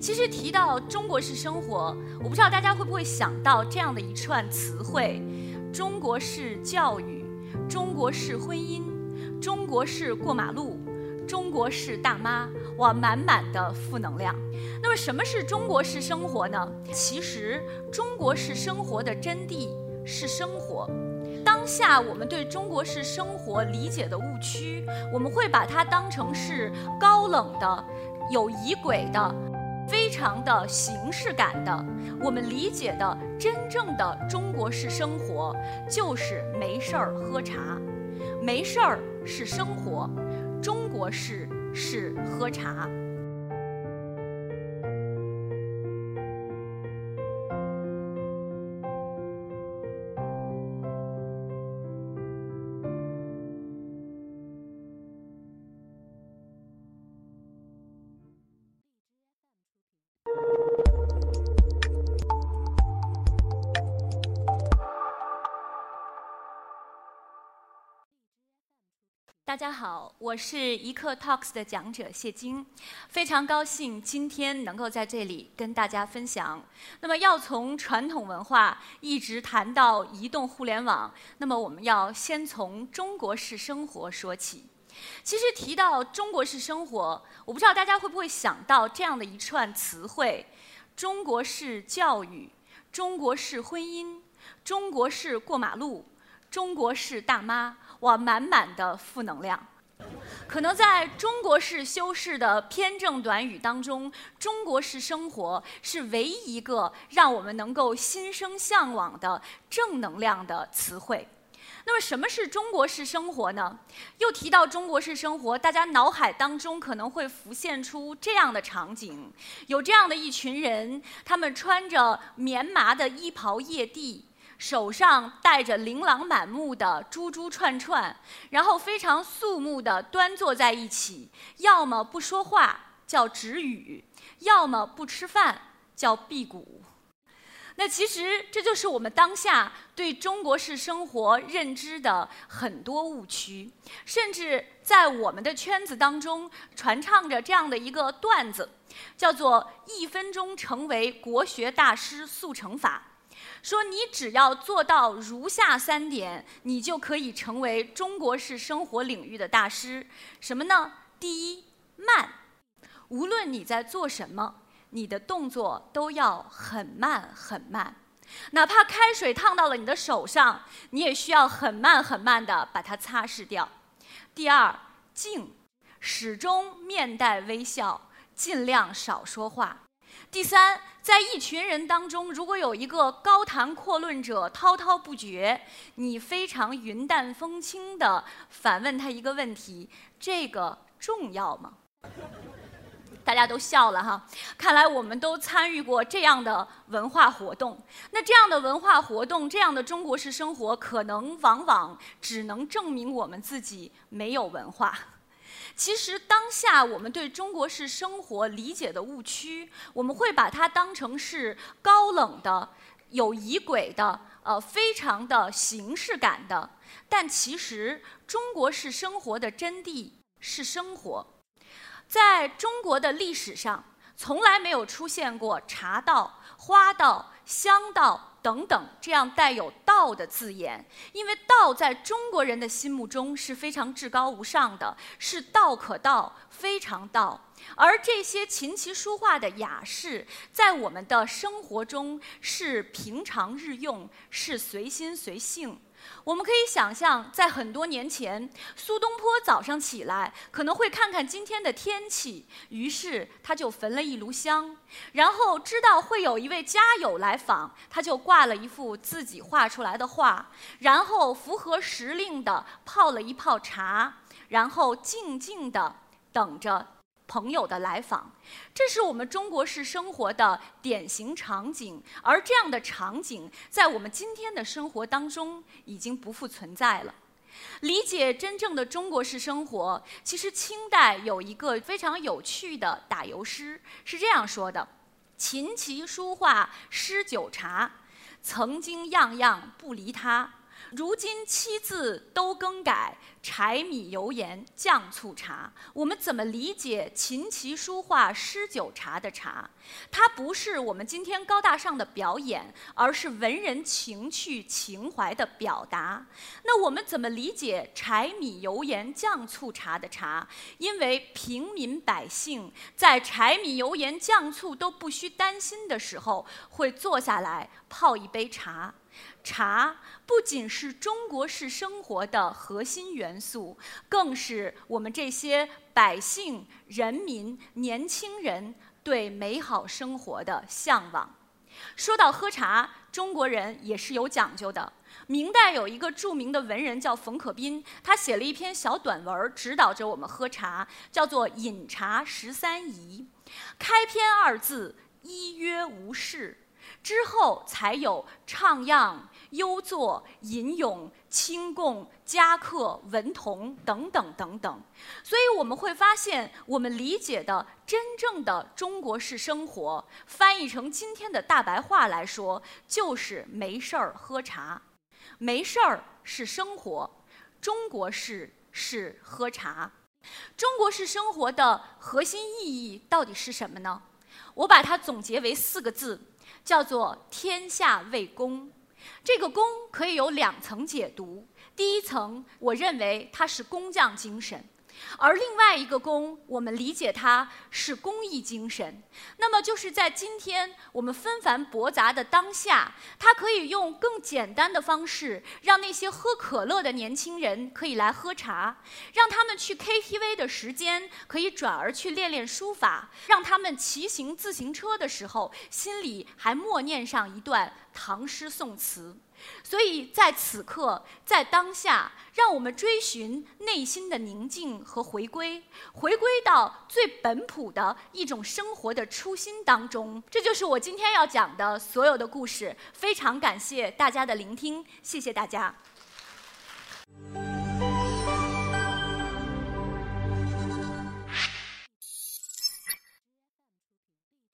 其实提到中国式生活，我不知道大家会不会想到这样的一串词汇：中国式教育、中国式婚姻、中国式过马路、中国式大妈，哇，满满的负能量。那么什么是中国式生活呢？其实中国式生活的真谛是生活。当下我们对中国式生活理解的误区，我们会把它当成是高冷的、有仪轨的、非常的形式感的。我们理解的真正的中国式生活，就是没事儿喝茶，没事儿是生活，中国式是喝茶。大家好，我是一刻 Talks 的讲者谢晶，非常高兴今天能够在这里跟大家分享。那么要从传统文化一直谈到移动互联网，那么我们要先从中国式生活说起。其实提到中国式生活，我不知道大家会不会想到这样的一串词汇：中国式教育、中国式婚姻、中国式过马路、中国式大妈。哇，满满的负能量。可能在中国式修饰的偏正短语当中，“中国式生活”是唯一一个让我们能够心生向往的正能量的词汇。那么，什么是中国式生活呢？又提到中国式生活，大家脑海当中可能会浮现出这样的场景：有这样的一群人，他们穿着棉麻的衣袍曳地。手上戴着琳琅满目的珠珠串串，然后非常肃穆地端坐在一起，要么不说话叫止语，要么不吃饭叫辟谷。那其实这就是我们当下对中国式生活认知的很多误区，甚至在我们的圈子当中传唱着这样的一个段子，叫做“一分钟成为国学大师速成法”。说你只要做到如下三点，你就可以成为中国式生活领域的大师。什么呢？第一，慢。无论你在做什么，你的动作都要很慢很慢。哪怕开水烫到了你的手上，你也需要很慢很慢地把它擦拭掉。第二，静，始终面带微笑，尽量少说话。第三，在一群人当中，如果有一个高谈阔论者滔滔不绝，你非常云淡风轻地反问他一个问题：这个重要吗？大家都笑了哈。看来我们都参与过这样的文化活动。那这样的文化活动，这样的中国式生活，可能往往只能证明我们自己没有文化。其实当下我们对中国式生活理解的误区，我们会把它当成是高冷的、有仪轨的、呃，非常的形式感的。但其实中国式生活的真谛是生活。在中国的历史上，从来没有出现过茶道、花道、香道。等等，这样带有“道”的字眼，因为“道”在中国人的心目中是非常至高无上的，是道可道，非常道。而这些琴棋书画的雅士，在我们的生活中是平常日用，是随心随性。我们可以想象，在很多年前，苏东坡早上起来可能会看看今天的天气，于是他就焚了一炉香，然后知道会有一位家友来访，他就挂了一幅自己画出来的画，然后符合时令的泡了一泡茶，然后静静地等着。朋友的来访，这是我们中国式生活的典型场景，而这样的场景在我们今天的生活当中已经不复存在了。理解真正的中国式生活，其实清代有一个非常有趣的打油诗，是这样说的：“琴棋书画诗酒茶，曾经样样不离他。如今七字都更改，柴米油盐酱醋茶。我们怎么理解琴棋书画诗酒茶的茶？它不是我们今天高大上的表演，而是文人情趣情怀的表达。那我们怎么理解柴米油盐酱醋茶的茶？因为平民百姓在柴米油盐酱醋都不需担心的时候，会坐下来泡一杯茶。茶不仅是中国式生活的核心元素，更是我们这些百姓、人民、年轻人对美好生活的向往。说到喝茶，中国人也是有讲究的。明代有一个著名的文人叫冯可宾，他写了一篇小短文，指导着我们喝茶，叫做《饮茶十三仪》。开篇二字“一曰无事”。之后才有唱样、优作、吟咏、清供、佳客、文童等等等等。所以我们会发现，我们理解的真正的中国式生活，翻译成今天的大白话来说，就是没事儿喝茶。没事儿是生活，中国式是喝茶。中国式生活的核心意义到底是什么呢？我把它总结为四个字。叫做天下为公，这个公可以有两层解读。第一层，我认为它是工匠精神。而另外一个公，我们理解它是公益精神。那么就是在今天我们纷繁驳杂的当下，它可以用更简单的方式，让那些喝可乐的年轻人可以来喝茶，让他们去 KTV 的时间可以转而去练练书法，让他们骑行自行车的时候心里还默念上一段唐诗宋词。所以在此刻，在当下，让我们追寻内心的宁静和回归，回归到最本朴的一种生活的初心当中。这就是我今天要讲的所有的故事。非常感谢大家的聆听，谢谢大家。